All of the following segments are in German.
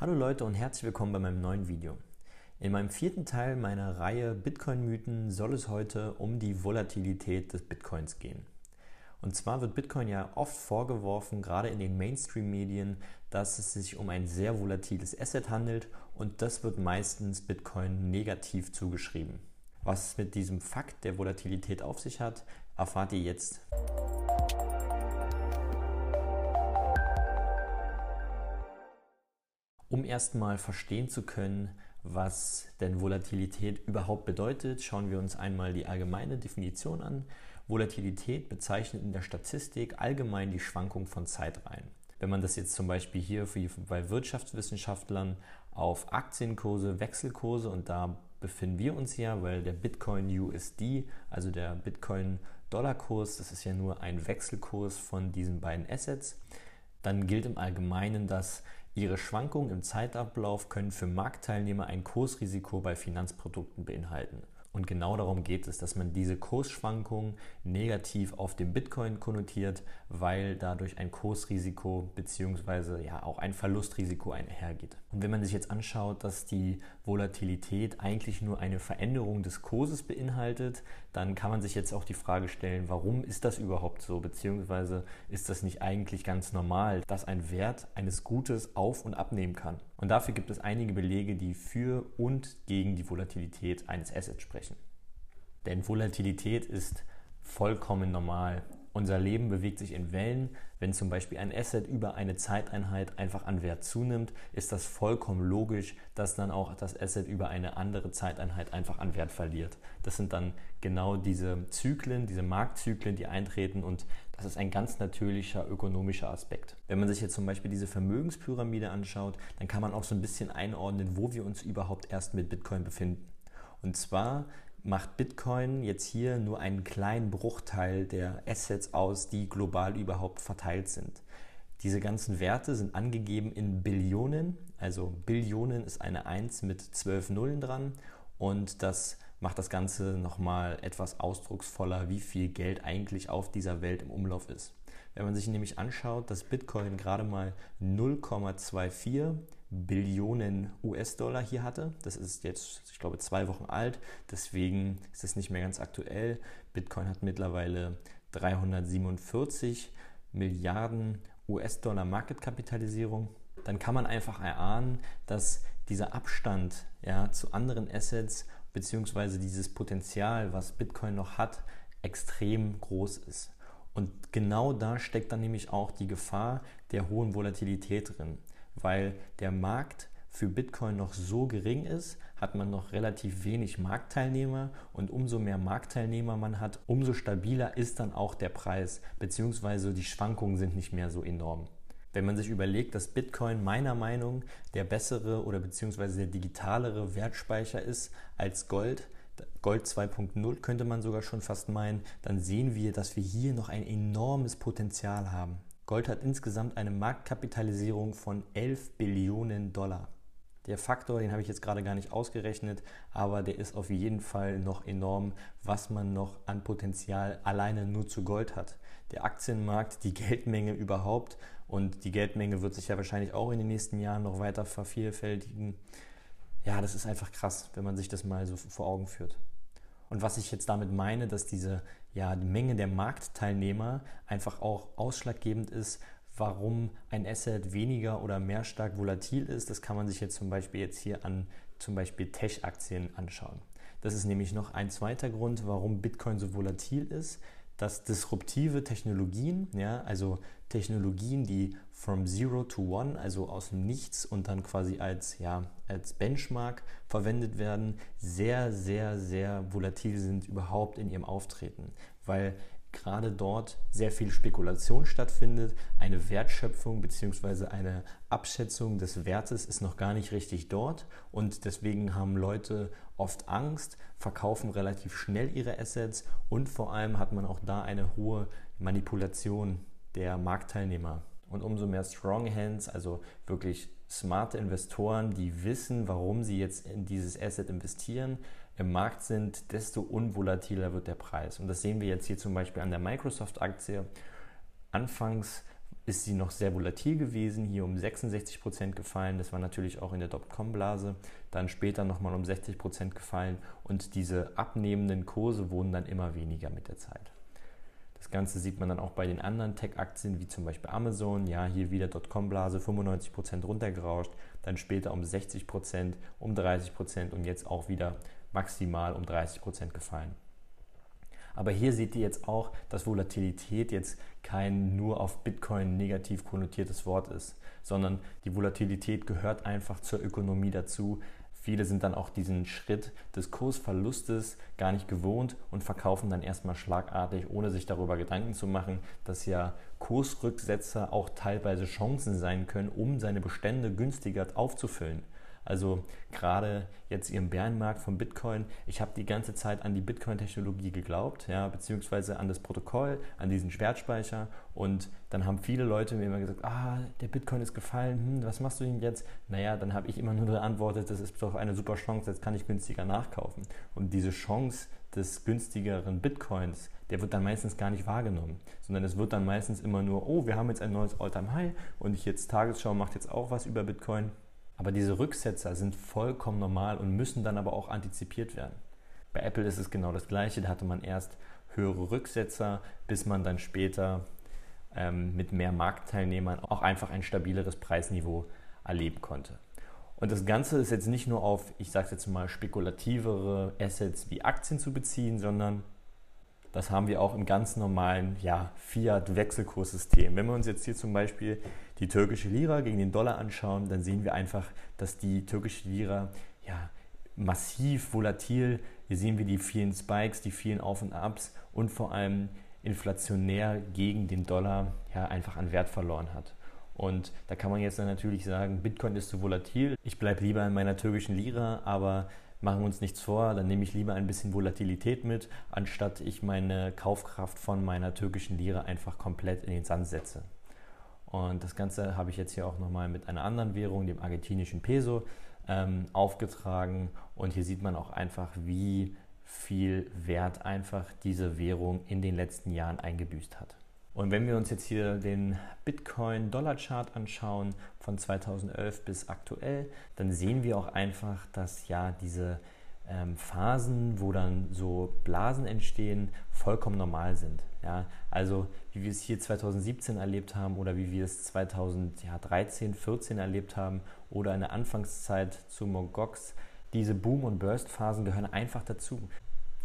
Hallo Leute und herzlich willkommen bei meinem neuen Video. In meinem vierten Teil meiner Reihe Bitcoin-Mythen soll es heute um die Volatilität des Bitcoins gehen. Und zwar wird Bitcoin ja oft vorgeworfen, gerade in den Mainstream-Medien, dass es sich um ein sehr volatiles Asset handelt und das wird meistens Bitcoin negativ zugeschrieben. Was es mit diesem Fakt der Volatilität auf sich hat, erfahrt ihr jetzt. Um erstmal verstehen zu können, was denn Volatilität überhaupt bedeutet, schauen wir uns einmal die allgemeine Definition an. Volatilität bezeichnet in der Statistik allgemein die Schwankung von Zeitreihen. Wenn man das jetzt zum Beispiel hier bei Wirtschaftswissenschaftlern auf Aktienkurse, Wechselkurse und da befinden wir uns ja, weil der Bitcoin USD, also der Bitcoin Dollarkurs, das ist ja nur ein Wechselkurs von diesen beiden Assets, dann gilt im Allgemeinen, dass Ihre Schwankungen im Zeitablauf können für Marktteilnehmer ein Kursrisiko bei Finanzprodukten beinhalten. Und genau darum geht es, dass man diese Kursschwankungen negativ auf dem Bitcoin konnotiert, weil dadurch ein Kursrisiko bzw. ja auch ein Verlustrisiko einhergeht. Und wenn man sich jetzt anschaut, dass die Volatilität eigentlich nur eine Veränderung des Kurses beinhaltet, dann kann man sich jetzt auch die Frage stellen, warum ist das überhaupt so? Beziehungsweise ist das nicht eigentlich ganz normal, dass ein Wert eines Gutes auf und abnehmen kann? Und dafür gibt es einige Belege, die für und gegen die Volatilität eines Assets sprechen. Denn Volatilität ist vollkommen normal. Unser Leben bewegt sich in Wellen. Wenn zum Beispiel ein Asset über eine Zeiteinheit einfach an Wert zunimmt, ist das vollkommen logisch, dass dann auch das Asset über eine andere Zeiteinheit einfach an Wert verliert. Das sind dann genau diese Zyklen, diese Marktzyklen, die eintreten und das ist ein ganz natürlicher ökonomischer Aspekt. Wenn man sich jetzt zum Beispiel diese Vermögenspyramide anschaut, dann kann man auch so ein bisschen einordnen, wo wir uns überhaupt erst mit Bitcoin befinden. Und zwar macht Bitcoin jetzt hier nur einen kleinen Bruchteil der Assets aus, die global überhaupt verteilt sind. Diese ganzen Werte sind angegeben in Billionen, also Billionen ist eine 1 mit 12 Nullen dran und das macht das Ganze nochmal etwas ausdrucksvoller, wie viel Geld eigentlich auf dieser Welt im Umlauf ist. Wenn man sich nämlich anschaut, dass Bitcoin gerade mal 0,24 Billionen US-Dollar hier hatte. Das ist jetzt, ich glaube, zwei Wochen alt. Deswegen ist es nicht mehr ganz aktuell. Bitcoin hat mittlerweile 347 Milliarden US-Dollar Marketkapitalisierung. Dann kann man einfach erahnen, dass dieser Abstand ja, zu anderen Assets bzw. dieses Potenzial, was Bitcoin noch hat, extrem groß ist. Und genau da steckt dann nämlich auch die Gefahr der hohen Volatilität drin. Weil der Markt für Bitcoin noch so gering ist, hat man noch relativ wenig Marktteilnehmer. Und umso mehr Marktteilnehmer man hat, umso stabiler ist dann auch der Preis, beziehungsweise die Schwankungen sind nicht mehr so enorm. Wenn man sich überlegt, dass Bitcoin meiner Meinung der bessere oder beziehungsweise der digitalere Wertspeicher ist als Gold, Gold 2.0 könnte man sogar schon fast meinen, dann sehen wir, dass wir hier noch ein enormes Potenzial haben. Gold hat insgesamt eine Marktkapitalisierung von 11 Billionen Dollar. Der Faktor, den habe ich jetzt gerade gar nicht ausgerechnet, aber der ist auf jeden Fall noch enorm, was man noch an Potenzial alleine nur zu Gold hat. Der Aktienmarkt, die Geldmenge überhaupt und die Geldmenge wird sich ja wahrscheinlich auch in den nächsten Jahren noch weiter vervielfältigen. Ja, das ist einfach krass, wenn man sich das mal so vor Augen führt. Und was ich jetzt damit meine, dass diese ja, die Menge der Marktteilnehmer einfach auch ausschlaggebend ist, warum ein Asset weniger oder mehr stark volatil ist. Das kann man sich jetzt zum Beispiel jetzt hier an zum Beispiel Tech-Aktien anschauen. Das ist nämlich noch ein zweiter Grund, warum Bitcoin so volatil ist dass disruptive Technologien, ja, also Technologien, die from zero to one, also aus dem Nichts und dann quasi als, ja, als Benchmark verwendet werden, sehr, sehr, sehr volatil sind überhaupt in ihrem Auftreten, weil gerade dort sehr viel Spekulation stattfindet. Eine Wertschöpfung bzw. eine Abschätzung des Wertes ist noch gar nicht richtig dort und deswegen haben Leute oft Angst, verkaufen relativ schnell ihre Assets und vor allem hat man auch da eine hohe Manipulation der Marktteilnehmer. Und umso mehr Strong Hands, also wirklich smarte Investoren, die wissen, warum sie jetzt in dieses Asset investieren, im Markt sind, desto unvolatiler wird der Preis. Und das sehen wir jetzt hier zum Beispiel an der Microsoft-Aktie. Anfangs ist sie noch sehr volatil gewesen, hier um 66 Prozent gefallen. Das war natürlich auch in der Dotcom-Blase. Dann später nochmal um 60 Prozent gefallen und diese abnehmenden Kurse wurden dann immer weniger mit der Zeit. Das Ganze sieht man dann auch bei den anderen Tech-Aktien, wie zum Beispiel Amazon. Ja, hier wieder Dotcom-Blase, 95 Prozent runtergerauscht, dann später um 60%, Prozent, um 30 Prozent und jetzt auch wieder maximal um 30 Prozent gefallen. Aber hier seht ihr jetzt auch, dass Volatilität jetzt kein nur auf Bitcoin negativ konnotiertes Wort ist, sondern die Volatilität gehört einfach zur Ökonomie dazu. Viele sind dann auch diesen Schritt des Kursverlustes gar nicht gewohnt und verkaufen dann erstmal schlagartig, ohne sich darüber Gedanken zu machen, dass ja Kursrücksetzer auch teilweise Chancen sein können, um seine Bestände günstiger aufzufüllen. Also gerade jetzt im Bärenmarkt von Bitcoin, ich habe die ganze Zeit an die Bitcoin-Technologie geglaubt, ja, beziehungsweise an das Protokoll, an diesen Schwertspeicher. Und dann haben viele Leute mir immer gesagt, ah, der Bitcoin ist gefallen, hm, was machst du denn jetzt? Naja, dann habe ich immer nur geantwortet, das ist doch eine super Chance, jetzt kann ich günstiger nachkaufen. Und diese Chance des günstigeren Bitcoins, der wird dann meistens gar nicht wahrgenommen, sondern es wird dann meistens immer nur, oh, wir haben jetzt ein neues All-Time-High und ich jetzt Tagesschau macht jetzt auch was über Bitcoin aber diese Rücksetzer sind vollkommen normal und müssen dann aber auch antizipiert werden. Bei Apple ist es genau das Gleiche. Da hatte man erst höhere Rücksetzer, bis man dann später ähm, mit mehr Marktteilnehmern auch einfach ein stabileres Preisniveau erleben konnte. Und das Ganze ist jetzt nicht nur auf, ich sage jetzt mal, spekulativere Assets wie Aktien zu beziehen, sondern das haben wir auch im ganz normalen ja, Fiat-Wechselkurssystem. Wenn wir uns jetzt hier zum Beispiel die türkische Lira gegen den Dollar anschauen, dann sehen wir einfach, dass die türkische Lira ja, massiv volatil, hier sehen wir die vielen Spikes, die vielen Auf und Abs und vor allem inflationär gegen den Dollar ja, einfach an Wert verloren hat. Und da kann man jetzt dann natürlich sagen, Bitcoin ist zu volatil, ich bleibe lieber in meiner türkischen Lira, aber machen wir uns nichts vor, dann nehme ich lieber ein bisschen Volatilität mit, anstatt ich meine Kaufkraft von meiner türkischen Lira einfach komplett in den Sand setze. Und das Ganze habe ich jetzt hier auch nochmal mit einer anderen Währung, dem argentinischen Peso, ähm, aufgetragen. Und hier sieht man auch einfach, wie viel Wert einfach diese Währung in den letzten Jahren eingebüßt hat. Und wenn wir uns jetzt hier den Bitcoin-Dollar-Chart anschauen von 2011 bis aktuell, dann sehen wir auch einfach, dass ja diese ähm, Phasen, wo dann so Blasen entstehen, vollkommen normal sind. Ja? Also wie wir es hier 2017 erlebt haben oder wie wir es 2013, 14 erlebt haben oder in der Anfangszeit zu Mogox, diese Boom- und Burst-Phasen gehören einfach dazu.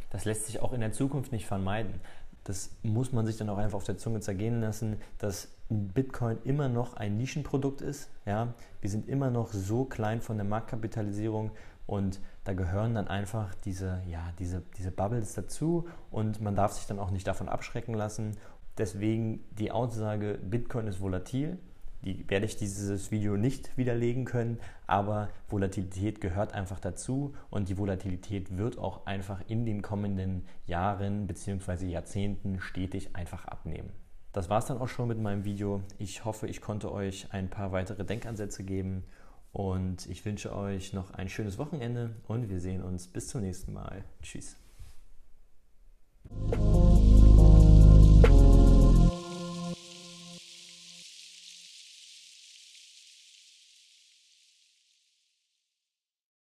Das lässt sich auch in der Zukunft nicht vermeiden das muss man sich dann auch einfach auf der Zunge zergehen lassen, dass Bitcoin immer noch ein Nischenprodukt ist. Ja? Wir sind immer noch so klein von der Marktkapitalisierung und da gehören dann einfach diese, ja, diese, diese Bubbles dazu und man darf sich dann auch nicht davon abschrecken lassen. Deswegen die Aussage, Bitcoin ist volatil, die werde ich dieses Video nicht widerlegen können, aber Volatilität gehört einfach dazu und die Volatilität wird auch einfach in den kommenden Jahren bzw. Jahrzehnten stetig einfach abnehmen. Das war es dann auch schon mit meinem Video. Ich hoffe, ich konnte euch ein paar weitere Denkansätze geben und ich wünsche euch noch ein schönes Wochenende und wir sehen uns bis zum nächsten Mal. Tschüss.